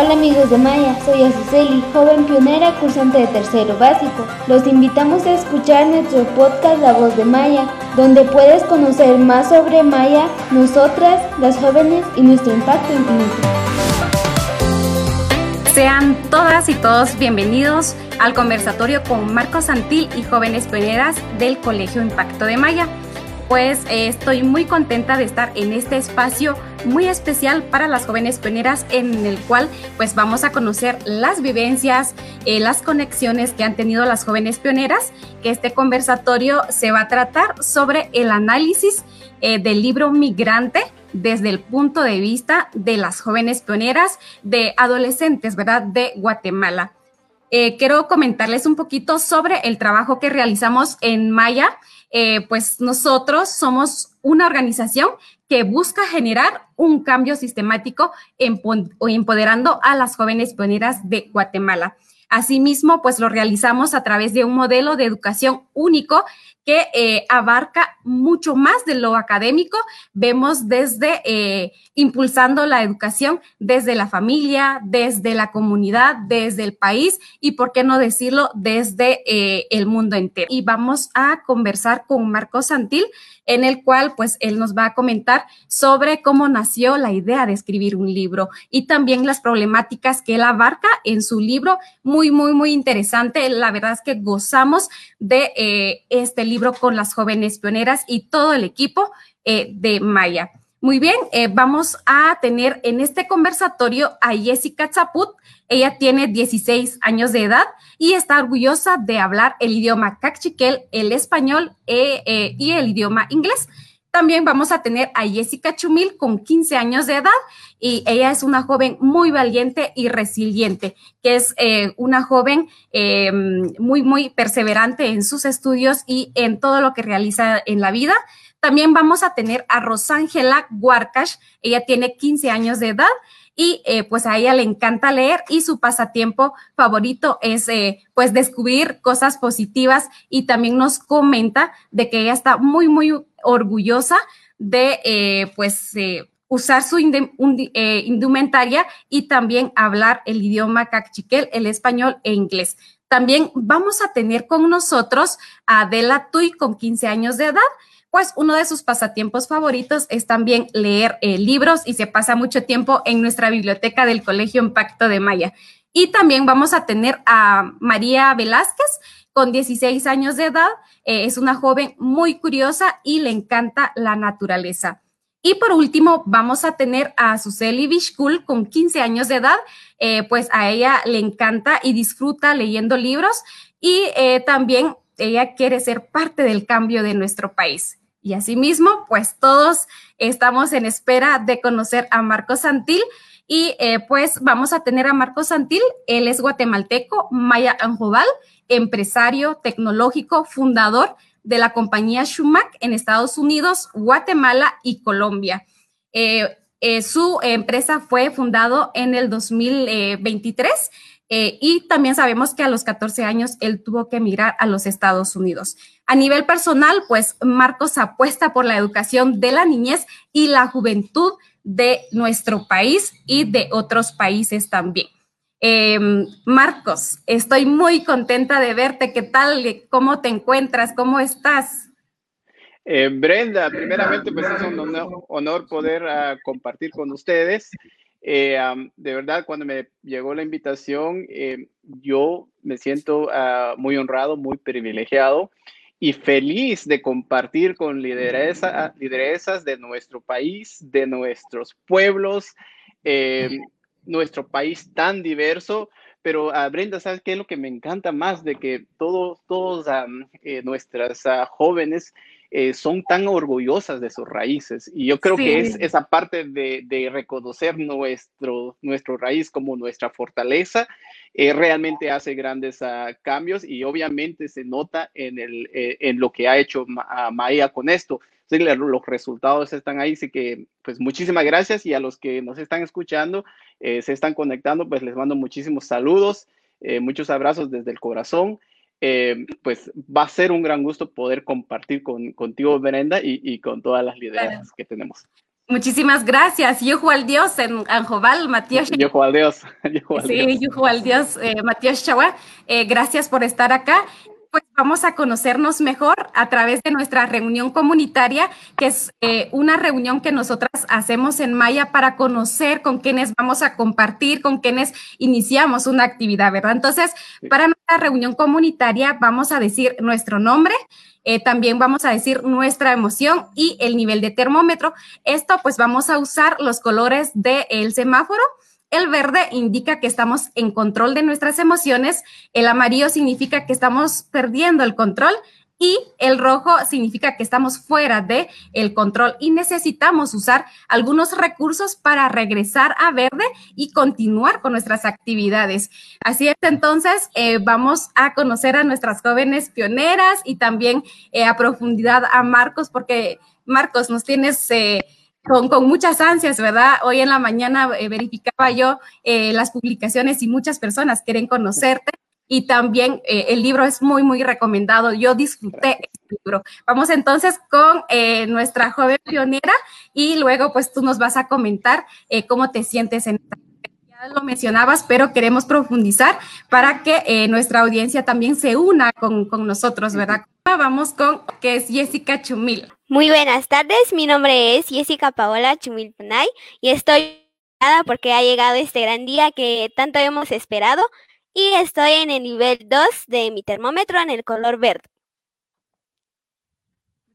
Hola amigos de Maya, soy Azuceli, joven pionera cursante de tercero básico. Los invitamos a escuchar nuestro podcast La Voz de Maya, donde puedes conocer más sobre Maya, nosotras, las jóvenes y nuestro impacto infinito. Sean todas y todos bienvenidos al conversatorio con Marcos Santil y jóvenes pioneras del Colegio Impacto de Maya pues eh, estoy muy contenta de estar en este espacio muy especial para las jóvenes pioneras en el cual pues vamos a conocer las vivencias, eh, las conexiones que han tenido las jóvenes pioneras, que este conversatorio se va a tratar sobre el análisis eh, del libro Migrante desde el punto de vista de las jóvenes pioneras, de adolescentes, ¿verdad?, de Guatemala. quiero comentarles un poquito sobre el trabajo que realizamos en Maya eh, pues nosotros somos una organización que busca generar un cambio sistemático empoderando a las jóvenes pioneras de Guatemala. Asimismo, pues lo realizamos a través de un modelo de educación único que eh, abarca mucho más de lo académico. Vemos desde eh, impulsando la educación desde la familia, desde la comunidad, desde el país y, por qué no decirlo, desde eh, el mundo entero. Y vamos a conversar con Marco Santil, en el cual pues él nos va a comentar sobre cómo nació la idea de escribir un libro y también las problemáticas que él abarca en su libro. Muy, muy, muy interesante. La verdad es que gozamos de este libro con las jóvenes pioneras y todo el equipo eh, de Maya. Muy bien, eh, vamos a tener en este conversatorio a Jessica Chaput. Ella tiene 16 años de edad y está orgullosa de hablar el idioma cachiquel, el español eh, y el idioma inglés. También vamos a tener a Jessica Chumil con 15 años de edad y ella es una joven muy valiente y resiliente, que es eh, una joven muy, muy perseverante en sus estudios y en todo lo que realiza en la vida. También vamos a tener a Rosángela Guarcash. Ella tiene 15 años de edad y eh, pues a ella le encanta leer y su pasatiempo favorito es eh, pues descubrir cosas positivas y también nos comenta de que ella está muy, muy orgullosa de eh, pues usar su indumentaria y también hablar el idioma cachiquel, el español e inglés. También vamos a tener con nosotros a Adela Tuy con 15 años de edad pues uno de sus pasatiempos favoritos es también leer eh, libros y se pasa mucho tiempo en nuestra biblioteca del Colegio Impacto de Maya. Y también vamos a tener a María Velázquez, con 16 años de edad. Eh, es una joven muy curiosa y le encanta la naturaleza. Y por último, vamos a tener a Suseli Bishkul con 15 años de edad. Eh, pues a ella le encanta y disfruta leyendo libros y también ella quiere ser parte del cambio de nuestro país. Y asimismo, pues todos estamos en espera de conocer a Marco Santil. Y eh, pues vamos a tener a Marco Santil, él es guatemalteco, Maya Anjobal, empresario tecnológico, fundador de la compañía Schumack en Estados Unidos, Guatemala y Colombia. Eh, eh, su empresa fue fundado en el 2023 eh, y también sabemos que a los 14 años él tuvo que emigrar a los Estados Unidos. A nivel personal, pues Marcos apuesta por la educación de la niñez y la juventud de nuestro país y de otros países también. Em, Marcos, estoy muy contenta de verte. ¿Qué tal? ¿Cómo te encuentras? ¿Cómo estás? Eh, Brenda, primeramente, pues es un honor, poder ah, compartir con ustedes. Eh, de verdad, cuando me llegó la invitación, eh, yo me siento ah, muy honrado, muy privilegiado y feliz de compartir con lideresa, lideresas de nuestro país, de nuestros pueblos, eh, nuestro país tan diverso. Pero uh, Brenda, ¿sabes qué es lo que me encanta más de que todos, todos nuestras ah, jóvenes eh, son tan orgullosas de sus raíces. Y yo creo que es esa parte de, reconocer nuestro, nuestro raíz como nuestra fortaleza, eh, realmente hace grandes ah, cambios y obviamente se nota en, el, eh, en lo que ha hecho Maya con esto. los resultados están ahí, así que pues muchísimas gracias y a los que nos están escuchando, se están conectando, pues les mando muchísimos saludos, muchos abrazos desde el corazón. Eh, pues va a ser un gran gusto poder compartir con, contigo, Brenda, y, con todas las liderazas que tenemos. Muchísimas gracias. Yuhu al Dios en Anjobal, Matías. Yuhu al Dios. sí, Yuhu al Dios, eh, Matías Chagua. Eh, gracias por estar acá vamos a conocernos mejor a través de nuestra reunión comunitaria, que es eh, una reunión que nosotras hacemos en Maya para conocer con quienes vamos a compartir, con quienes iniciamos una actividad, ¿verdad? Entonces, para nuestra reunión comunitaria vamos a decir nuestro nombre, eh, también vamos a decir nuestra emoción y el nivel de termómetro. Esto pues vamos a usar los colores del semáforo el verde indica que estamos en control de nuestras emociones, el amarillo significa que estamos perdiendo el control y el rojo significa que estamos fuera de el control y necesitamos usar algunos recursos para regresar a verde y continuar con nuestras actividades. Así es, entonces eh, vamos a conocer a nuestras jóvenes pioneras y también eh, a profundidad a Marcos, porque Marcos, nos tienes... Eh, con, muchas ansias, ¿verdad? Hoy en la mañana eh, verificaba yo eh, las publicaciones y muchas personas quieren conocerte y también eh, el libro es muy, muy recomendado. Yo disfruté este libro. Vamos entonces con nuestra joven pionera y luego pues tú nos vas a comentar cómo te sientes en esta ya lo mencionabas, pero queremos profundizar para que nuestra audiencia también se una con, con nosotros, ¿verdad? Vamos con que es Jessica Chumil. Muy buenas tardes, mi nombre es Jessica Paola Chumilpanay y estoy porque ha llegado este gran día que tanto hemos esperado y estoy en el nivel 2 de mi termómetro en el color verde.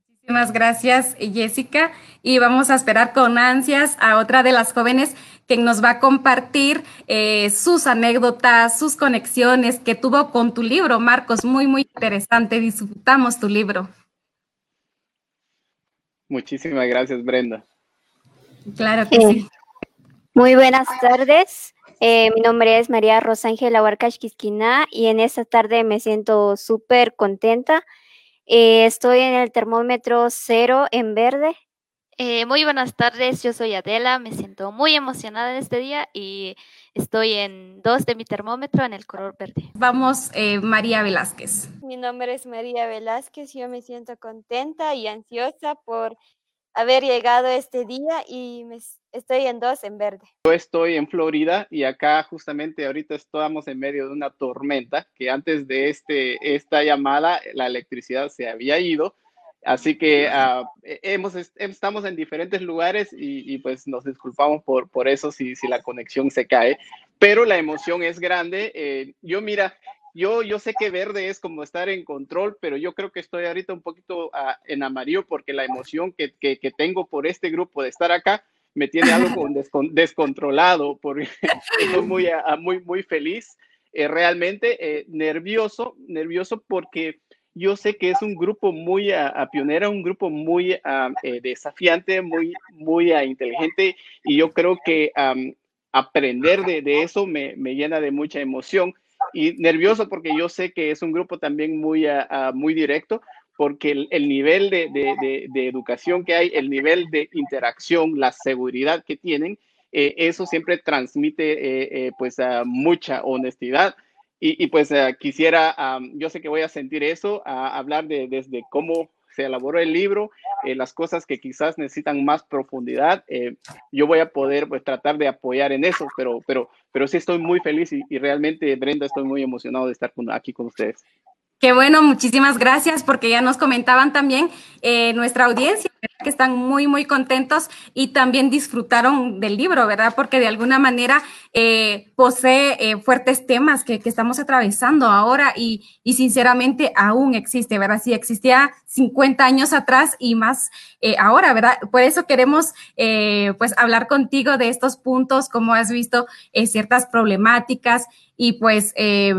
Muchísimas gracias, Jessica. Y vamos a esperar con ansias a otra de las jóvenes que nos va a compartir eh, sus anécdotas, sus conexiones que tuvo con tu libro, Marcos. Muy, muy interesante. Disfrutamos tu libro. Muchísimas gracias, Brenda. Claro que sí. Muy buenas tardes. Eh, mi nombre es María Rosángela Huarcash Quisquina y en esta tarde me siento súper contenta. Eh, estoy en el termómetro cero en verde. Eh, muy buenas tardes, yo soy Adela, me siento muy emocionada en este día y estoy en dos de mi termómetro en el color verde. Vamos, María Velázquez. Mi nombre es María Velázquez, yo me siento contenta y ansiosa por haber llegado este día y me, estoy en dos en verde. Yo estoy en Florida y acá justamente ahorita estamos en medio de una tormenta que antes de este, esta llamada la electricidad se había ido. Así que uh, hemos, estamos en diferentes lugares y, y, pues nos disculpamos por, por eso si, si la conexión se cae, pero la emoción es grande. Eh, yo mira, yo, yo sé que verde es como estar en control, pero yo creo que estoy ahorita un poquito uh, en amarillo porque la emoción que, que, que, tengo por este grupo de estar acá me tiene algo descon descontrolado, porque estoy muy, uh, muy, muy feliz, eh, realmente eh, nervioso, nervioso porque yo sé que es un grupo muy a, pionera, un grupo muy eh, desafiante, muy, muy inteligente y yo creo que um, aprender de, de eso me, me, llena de mucha emoción y nervioso porque yo sé que es un grupo también muy, muy directo, porque el, el nivel de, de, de, educación que hay, el nivel de interacción, la seguridad que tienen, eh, eso siempre transmite eh, eh, pues mucha honestidad. Y, pues quisiera, um, yo sé que voy a sentir eso, hablar de desde cómo se elaboró el libro, las cosas que quizás necesitan más profundidad, yo voy a poder pues tratar de apoyar en eso, pero, pero, pero sí estoy muy feliz y, realmente, Brenda, estoy muy emocionado de estar con, aquí con ustedes. Qué bueno, muchísimas gracias porque ya nos comentaban también eh, nuestra audiencia que están muy, muy contentos y también disfrutaron del libro, ¿verdad? Porque de alguna manera eh, posee eh, fuertes temas que, que, estamos atravesando ahora y, y, sinceramente aún existe, ¿verdad? Si existía 50 años atrás y más eh, ahora, ¿verdad? Por eso queremos eh, pues hablar contigo de estos puntos, como has visto, eh, ciertas problemáticas y pues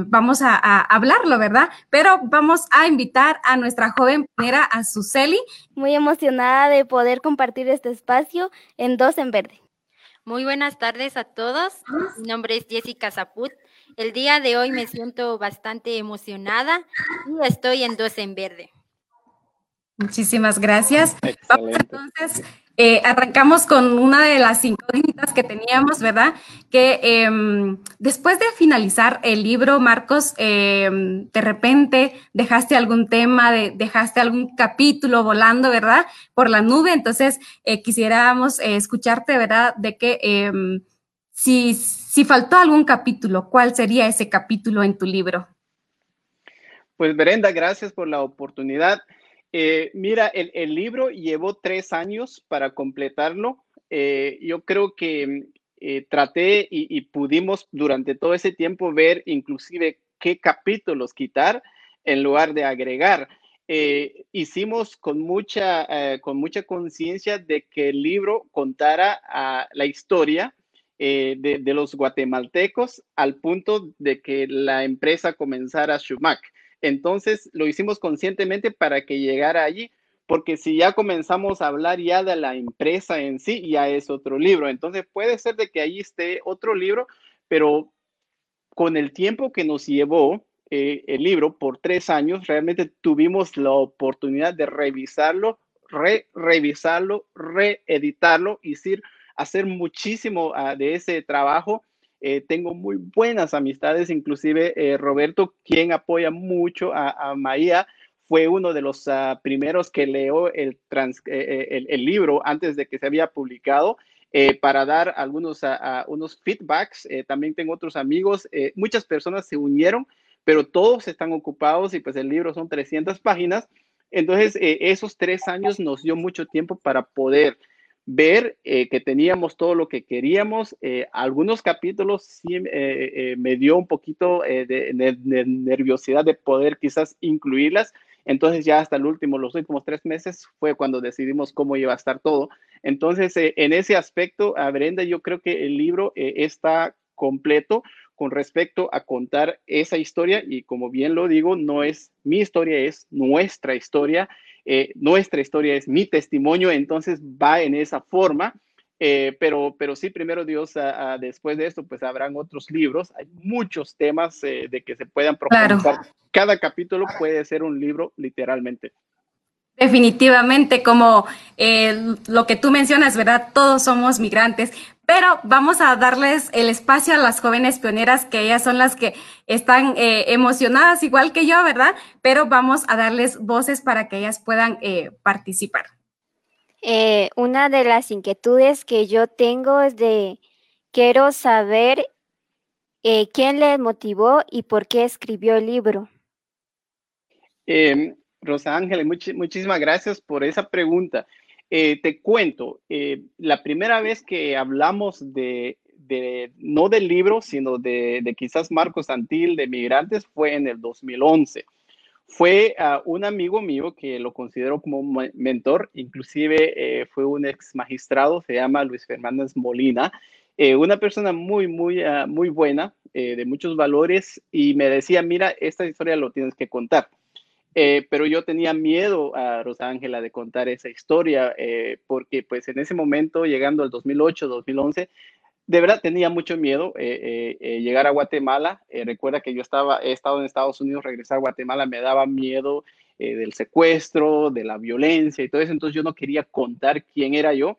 vamos a, a, hablarlo, ¿verdad? Pero vamos a invitar a nuestra joven pionera, a Suseli. Muy emocionada de poder compartir este espacio en Dos en Verde. Muy buenas tardes a todos. Mi nombre es Jessica Zaput. El día de hoy me siento bastante emocionada y estoy en Dos en Verde. Muchísimas gracias. Excelente. Vamos entonces eh, arrancamos con una de las incógnitas que teníamos, ¿verdad? Que em, después de finalizar el libro, Marcos, em, de repente dejaste algún tema, dejaste algún capítulo volando, ¿verdad? Por la nube. Entonces, eh, quisiéramos eh, escucharte, ¿verdad? De que em, si, si faltó algún capítulo, ¿cuál sería ese capítulo en tu libro? Pues Brenda, gracias por la oportunidad. Eh, mira, el, libro llevó tres años para completarlo. Eh, yo creo que eh, traté y, pudimos durante todo ese tiempo ver inclusive qué capítulos quitar en lugar de agregar. hicimos con mucha con mucha conciencia de que el libro contara la historia de, de, los guatemaltecos al punto de que la empresa comenzara Shumac. Entonces lo hicimos conscientemente para que llegara allí, porque si ya comenzamos a hablar ya de la empresa en sí, ya es otro libro. Entonces puede ser de que allí esté otro libro, pero con el tiempo que nos llevó eh, el libro por tres años, realmente tuvimos la oportunidad de revisarlo, re revisarlo, reeditarlo y hacer muchísimo ah, de ese trabajo eh, tengo muy buenas amistades, inclusive eh, Roberto, quien apoya mucho a, a Maía, fue uno de los ah, primeros que leo el, eh, el, libro antes de que se había publicado. para dar algunos uh, unos feedbacks. también tengo otros amigos. muchas personas se unieron, pero todos están ocupados y pues el libro son 300 páginas. Entonces, esos tres años nos dio mucho tiempo para poder ver eh, que teníamos todo lo que queríamos. Eh, algunos capítulos sí eh, me dio un poquito de, nerviosidad de poder quizás incluirlas. Entonces ya hasta el último, los últimos tres meses fue cuando decidimos cómo iba a estar todo. Entonces, en ese aspecto, a Brenda, yo creo que el libro está completo con respecto a contar esa historia y como bien lo digo, no es mi historia, es nuestra historia eh, nuestra historia es mi testimonio, entonces va en esa forma. Eh, pero, pero sí, primero Dios, después de esto, pues habrán otros libros. Hay muchos temas eh, de que se puedan profundizar. Cada capítulo puede ser un libro, literalmente. Definitivamente, como lo que tú mencionas, ¿verdad? Todos somos migrantes, pero vamos a darles el espacio a las jóvenes pioneras, que ellas son las que están eh, emocionadas igual que yo, ¿verdad? Pero vamos a darles voces para que ellas puedan eh, participar. Eh, una de las inquietudes que yo tengo es de, quiero saber quién le motivó y por qué escribió el libro. Em, Rosa Ángel, muchísimas gracias por esa pregunta. Eh, te cuento, eh, la primera vez que hablamos de, no del libro, sino de, quizás Marcos Santil, de Migrantes, fue en el 2011. Fue uh, un amigo mío que lo considero como mentor, inclusive eh, fue un ex magistrado, se llama Luis Fernández Molina, una persona muy, muy, uh, muy buena, de muchos valores, y me decía, mira, esta historia lo tienes que contar. Eh, pero yo tenía miedo a Rosa Ángela de contar esa historia, eh, porque pues en ese momento, llegando al 2008, 2011, de verdad tenía mucho miedo eh, llegar a Guatemala. recuerda que yo estaba, he estado en Estados Unidos, regresar a Guatemala me daba miedo del secuestro, de la violencia y todo eso, entonces yo no quería contar quién era yo,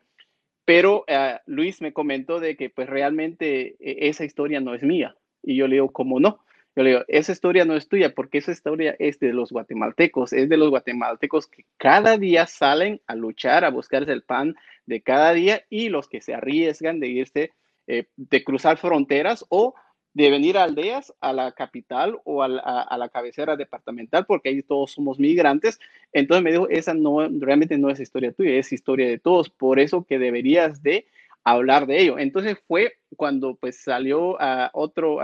pero Luis me comentó de que pues realmente esa historia no es mía. Y yo le digo, ¿cómo no? Yo le digo, esa historia no es tuya porque esa historia es de los guatemaltecos, es de los guatemaltecos que cada día salen a luchar, a buscarse el pan de cada día y los que se arriesgan de irse, eh, de cruzar fronteras o de venir a aldeas, a la capital o a la, cabecera departamental, porque ahí todos somos migrantes. Entonces me dijo, esa no, realmente no es historia tuya, es historia de todos, por eso que deberías de hablar de ello. Entonces fue cuando pues salió a otro,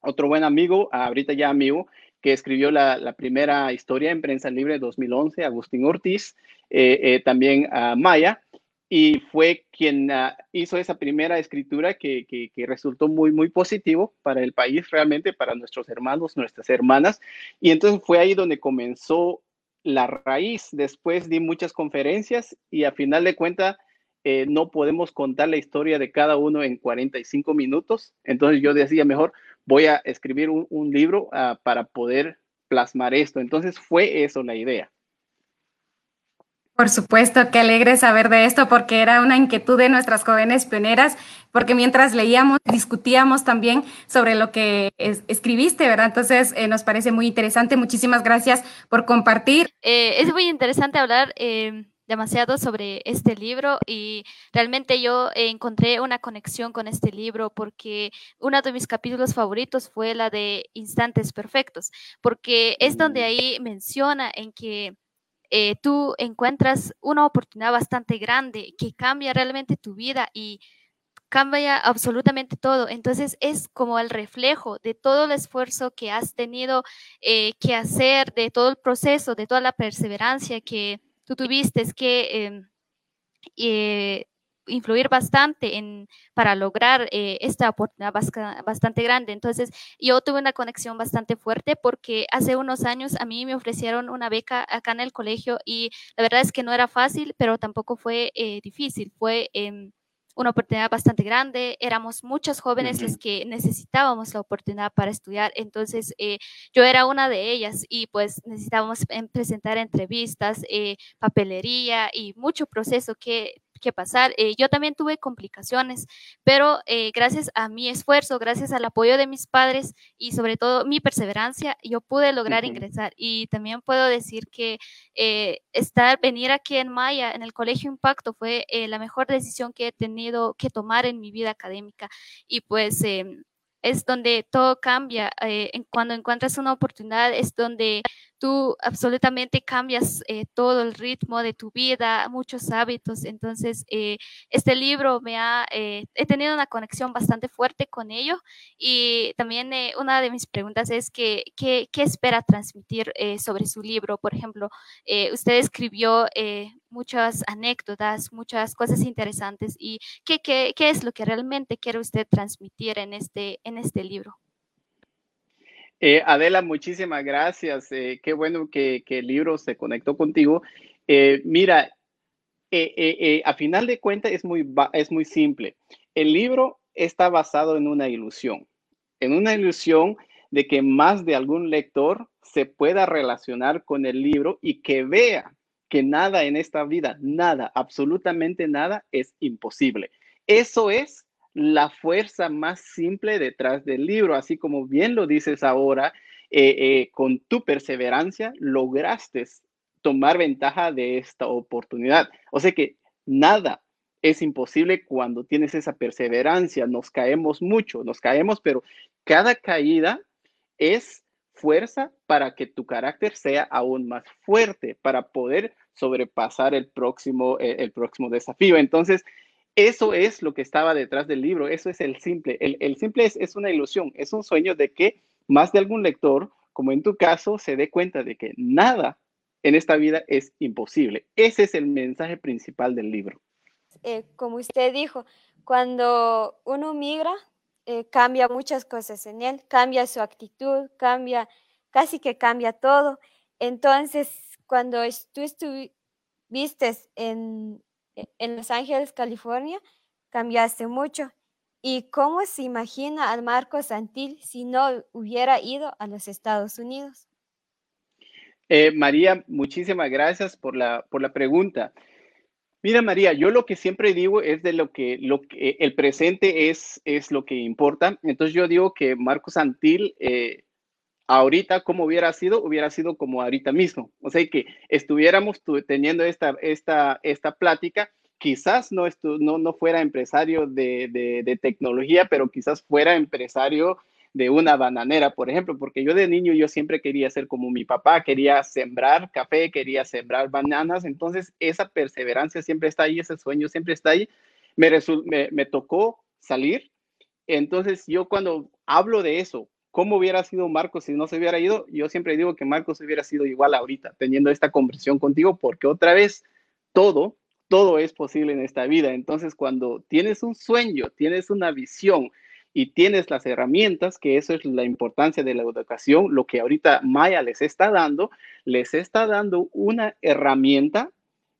otro buen amigo, ahorita ya amigo, que escribió la, primera historia en Prensa Libre 2011, Agustín Ortiz, eh, eh, también a Maya, y fue quien ah, hizo esa primera escritura que, que, resultó muy, muy positivo para el país, realmente para nuestros hermanos, nuestras hermanas. Y entonces fue ahí donde comenzó la raíz. Después di muchas conferencias y a final de cuentas eh, no podemos contar la historia de cada uno en 45 minutos. Entonces yo decía, mejor voy a escribir un, libro ah, para poder plasmar esto. Entonces fue eso la idea. Por supuesto, qué alegre saber de esto porque era una inquietud de nuestras jóvenes pioneras, porque mientras leíamos, discutíamos también sobre lo que escribiste, ¿verdad? Entonces, eh, nos parece muy interesante. Muchísimas gracias por compartir. Eh, es muy interesante hablar eh, demasiado sobre este libro y realmente yo encontré una conexión con este libro porque uno de mis capítulos favoritos fue la de Instantes Perfectos, porque es donde ahí menciona en que eh, tú encuentras una oportunidad bastante grande que cambia realmente tu vida y cambia absolutamente todo. Entonces es como el reflejo de todo el esfuerzo que has tenido eh, que hacer, de todo el proceso, de toda la perseverancia que tú tuviste que em, eh, influir bastante en, para lograr eh, esta oportunidad bastante grande. Entonces, yo tuve una conexión bastante fuerte porque hace unos años a mí me ofrecieron una beca acá en el colegio y la verdad es que no era fácil, pero tampoco fue eh, difícil. Fue em, una oportunidad bastante grande, éramos muchos jóvenes los que necesitábamos la oportunidad para estudiar, entonces eh, yo era una de ellas y pues necesitábamos em, presentar entrevistas, papelería y mucho proceso que que pasar. Eh, yo también tuve complicaciones, pero eh, gracias a mi esfuerzo, gracias al apoyo de mis padres y sobre todo mi perseverancia, yo pude lograr ingresar. Y también puedo decir que eh, estar, venir aquí en Maya, en el Colegio Impacto, fue la mejor decisión que he tenido que tomar en mi vida académica. Y pues em, es donde todo cambia. cuando encuentras una oportunidad es donde tú absolutamente cambias eh, todo el ritmo de tu vida, muchos hábitos. Entonces, eh, este libro me ha, eh, tenido una conexión bastante fuerte con ello y también una de mis preguntas es que, ¿qué, espera transmitir sobre su libro? Por ejemplo, usted escribió muchas anécdotas, muchas cosas interesantes y ¿qué, qué, qué es lo que realmente quiere usted transmitir en este, en este libro? Eh, Adela, muchísimas gracias. Eh, qué bueno que, el libro se conectó contigo. Eh, mira, a final de cuentas es muy, es muy simple. El libro está basado en una ilusión, en una ilusión de que más de algún lector se pueda relacionar con el libro y que vea que nada en esta vida, nada, absolutamente nada es imposible. Eso es la fuerza más simple detrás del libro, así como bien lo dices ahora, eh, eh, con tu perseverancia lograste tomar ventaja de esta oportunidad. O sea que nada es imposible cuando tienes esa perseverancia. Nos caemos mucho, nos caemos, pero cada caída es fuerza para que tu carácter sea aún más fuerte, para poder sobrepasar el próximo, eh, el próximo desafío. Entonces, eso es lo que estaba detrás del libro, eso es el simple. El, simple es, es, una ilusión, es un sueño de que más de algún lector, como en tu caso, se dé cuenta de que nada en esta vida es imposible. Ese es el mensaje principal del libro. Eh, como usted dijo, cuando uno migra, eh, cambia muchas cosas en él, cambia su actitud, cambia, casi que cambia todo. Entonces, cuando tú estuviste en, en Los Ángeles, California, cambiaste mucho. ¿Y cómo se imagina al Marco Santil si no hubiera ido a los Estados Unidos? Eh, María, muchísimas gracias por la, por la pregunta. Mira, María, yo lo que siempre digo es de lo que, lo que el presente es, es lo que importa. Entonces yo digo que Marco Santil eh, ahorita como hubiera sido, hubiera sido como ahorita mismo. O sea, que estuviéramos teniendo esta, esta, esta plática, quizás no, no, no fuera empresario de, de, tecnología, pero quizás fuera empresario de una bananera, por ejemplo, porque yo de niño yo siempre quería ser como mi papá, quería sembrar café, quería sembrar bananas, entonces esa perseverancia siempre está ahí, ese sueño siempre está ahí. Me, me, me tocó salir, entonces yo cuando hablo de eso, ¿Cómo hubiera sido Marcos si no se hubiera ido? Yo siempre digo que Marcos hubiera sido igual ahorita, teniendo esta conversión contigo, porque otra vez todo, todo es posible en esta vida. Entonces, cuando tienes un sueño, tienes una visión y tienes las herramientas, que eso es la importancia de la educación, lo que ahorita Maya les está dando, les está dando una herramienta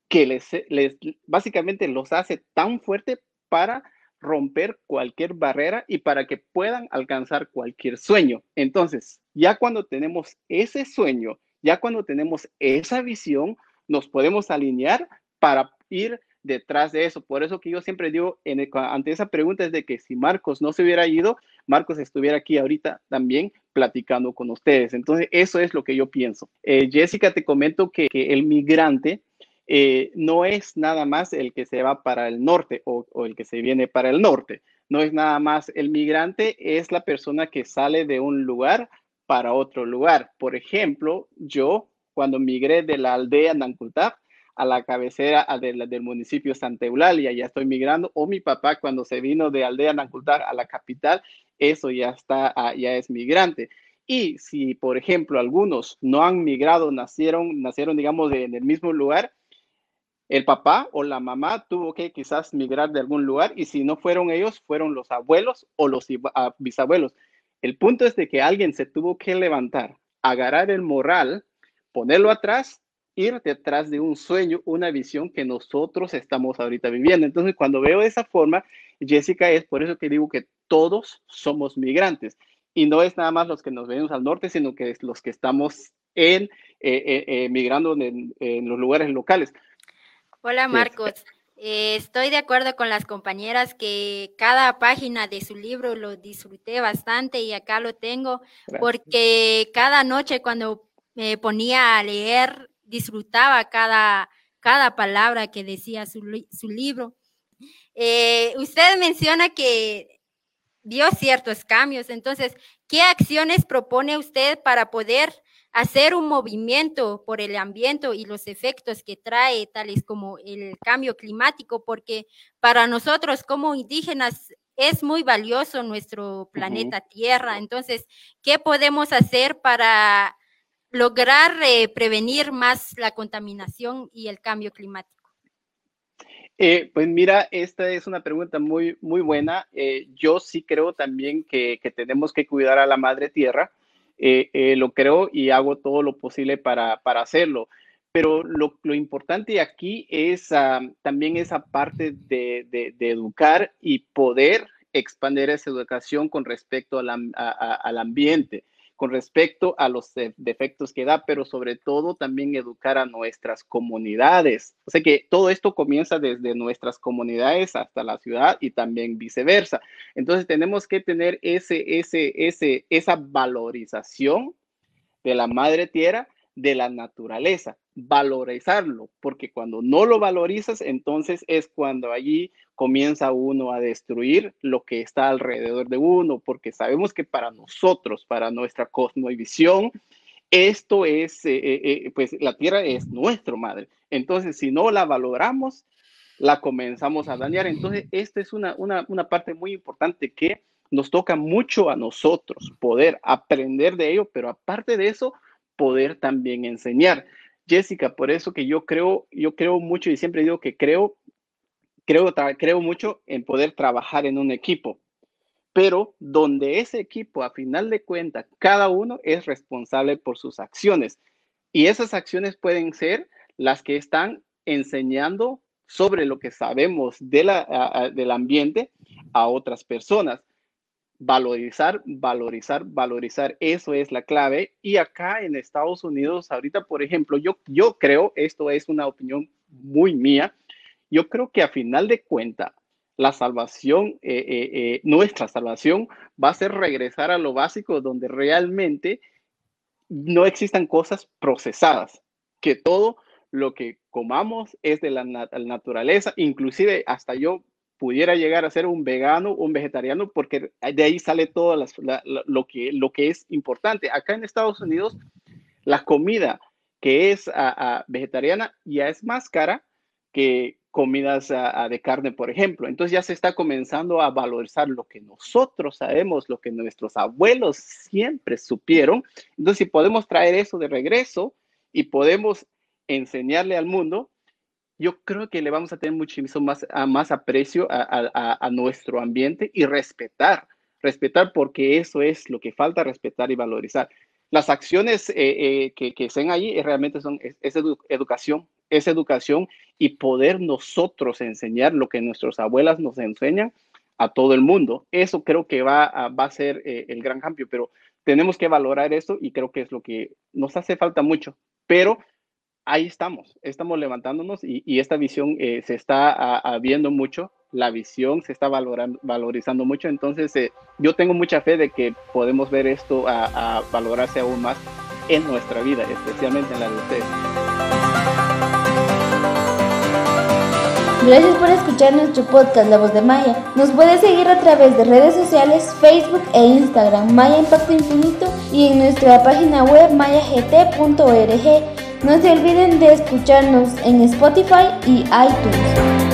que les, les básicamente los hace tan fuerte para romper cualquier barrera y para que puedan alcanzar cualquier sueño. Entonces, ya cuando tenemos ese sueño, ya cuando tenemos esa visión, nos podemos alinear para ir detrás de eso. Por eso que yo siempre digo ante esa pregunta es de que si Marcos no se hubiera ido, Marcos estuviera aquí ahorita también platicando con ustedes. Entonces, eso es lo que yo pienso. Eh, Jessica, te comento que, el migrante eh, no es nada más el que se va para el norte o, el que se viene para el norte. No es nada más el migrante, es la persona que sale de un lugar para otro lugar. Por ejemplo, yo cuando migré de la aldea Nancultap, a la cabecera del municipio Santa Eulalia, ya estoy migrando, o mi papá cuando se vino de Aldea Nancultar a la capital, eso ya está, ah, ya es migrante. Y si, por ejemplo, algunos no han migrado, nacieron, nacieron, digamos, en el mismo lugar, el papá o la mamá tuvo que quizás migrar de algún lugar y si no fueron ellos, fueron los abuelos o los ah, bisabuelos. El punto es de que alguien se tuvo que levantar, agarrar el moral, ponerlo atrás ir detrás de un sueño, una visión que nosotros estamos ahorita viviendo. Entonces, cuando veo de esa forma, Jessica, es por eso que digo que todos somos migrantes. Y no es nada más los que nos venimos al norte, sino que es los que estamos en, eh, eh, eh, migrando en, los lugares locales. Hola, Marcos. estoy de acuerdo con las compañeras que cada página de su libro lo disfruté bastante y acá lo tengo porque cada noche cuando me ponía a leer disfrutaba cada, cada palabra que decía su, libro. Eh, usted menciona que dio ciertos cambios, entonces, ¿qué acciones propone usted para poder hacer un movimiento por el ambiente y los efectos que trae, tales como el cambio climático? Porque para nosotros como indígenas es muy valioso nuestro planeta Tierra. Entonces, ¿qué podemos hacer para lograr eh, prevenir más la contaminación y el cambio climático? Eh, pues mira, esta es una pregunta muy, muy buena. Eh, yo sí creo también que, tenemos que cuidar a la madre tierra. lo creo y hago todo lo posible para, hacerlo. Pero lo, importante aquí es ah, también esa parte de, educar y poder expandir esa educación con respecto al ambiente con respecto a los defectos que da, pero sobre todo también educar a nuestras comunidades. O sea que todo esto comienza desde nuestras comunidades hasta la ciudad y también viceversa. Entonces tenemos que tener ese, ese, ese, esa valorización de la madre tierra, de la naturaleza, valorizarlo, porque cuando no lo valorizas, entonces es cuando allí comienza uno a destruir lo que está alrededor de uno, porque sabemos que para nosotros, para nuestra cosmovisión, esto es, eh, eh, eh, pues la tierra es nuestra madre. Entonces, si no la valoramos, la comenzamos a dañar. Entonces, esta es una, una, una parte muy importante que nos toca mucho a nosotros poder aprender de ello, pero aparte de eso, poder también enseñar. Jessica, por eso que yo creo, yo creo mucho y siempre digo que creo creo, creo mucho en poder trabajar en un equipo, pero donde ese equipo, a final de cuentas, cada uno es responsable por sus acciones. Y esas acciones pueden ser las que están enseñando sobre lo que sabemos de del ambiente a otras personas. Valorizar, valorizar, valorizar, eso es la clave. Y acá en Estados Unidos, ahorita, por ejemplo, yo, yo creo, esto es una opinión muy mía, yo creo que a final de cuenta, la salvación, eh, eh, eh, nuestra salvación, va a ser regresar a lo básico donde realmente no existan cosas procesadas, que todo lo que comamos es de la naturaleza, inclusive hasta yo pudiera llegar a ser un vegano, un vegetariano, porque de ahí sale todo lo, que, lo que es importante. Acá en Estados Unidos, la comida que es vegetariana ya es más cara que comidas de carne, por ejemplo. Entonces ya se está comenzando a valorizar lo que nosotros sabemos, lo que nuestros abuelos siempre supieron. Entonces, si podemos traer eso de regreso y podemos enseñarle al mundo, yo creo que le vamos a tener muchísimo más, más aprecio a, nuestro ambiente y respetar, respetar porque eso es lo que falta, respetar y valorizar. Las acciones eh, eh, que, que estén allí realmente son, es, educación, es educación y poder nosotros enseñar lo que nuestras abuelas nos enseñan a todo el mundo. Eso creo que va a, va a ser eh, el gran cambio, pero tenemos que valorar eso y creo que es lo que nos hace falta mucho. Pero ahí estamos, estamos levantándonos y, esta visión eh, se está viendo mucho, la visión se está valorando, valorizando mucho, entonces eh, yo tengo mucha fe de que podemos ver esto a, a valorarse aún más en nuestra vida, especialmente en la de ustedes. Gracias por escuchar nuestro podcast La Voz de Maya. Nos puedes seguir a través de redes sociales, Facebook e Instagram, Maya Impacto Infinito y en nuestra página web mayagt.org. No se olviden de escucharnos en Spotify y iTunes.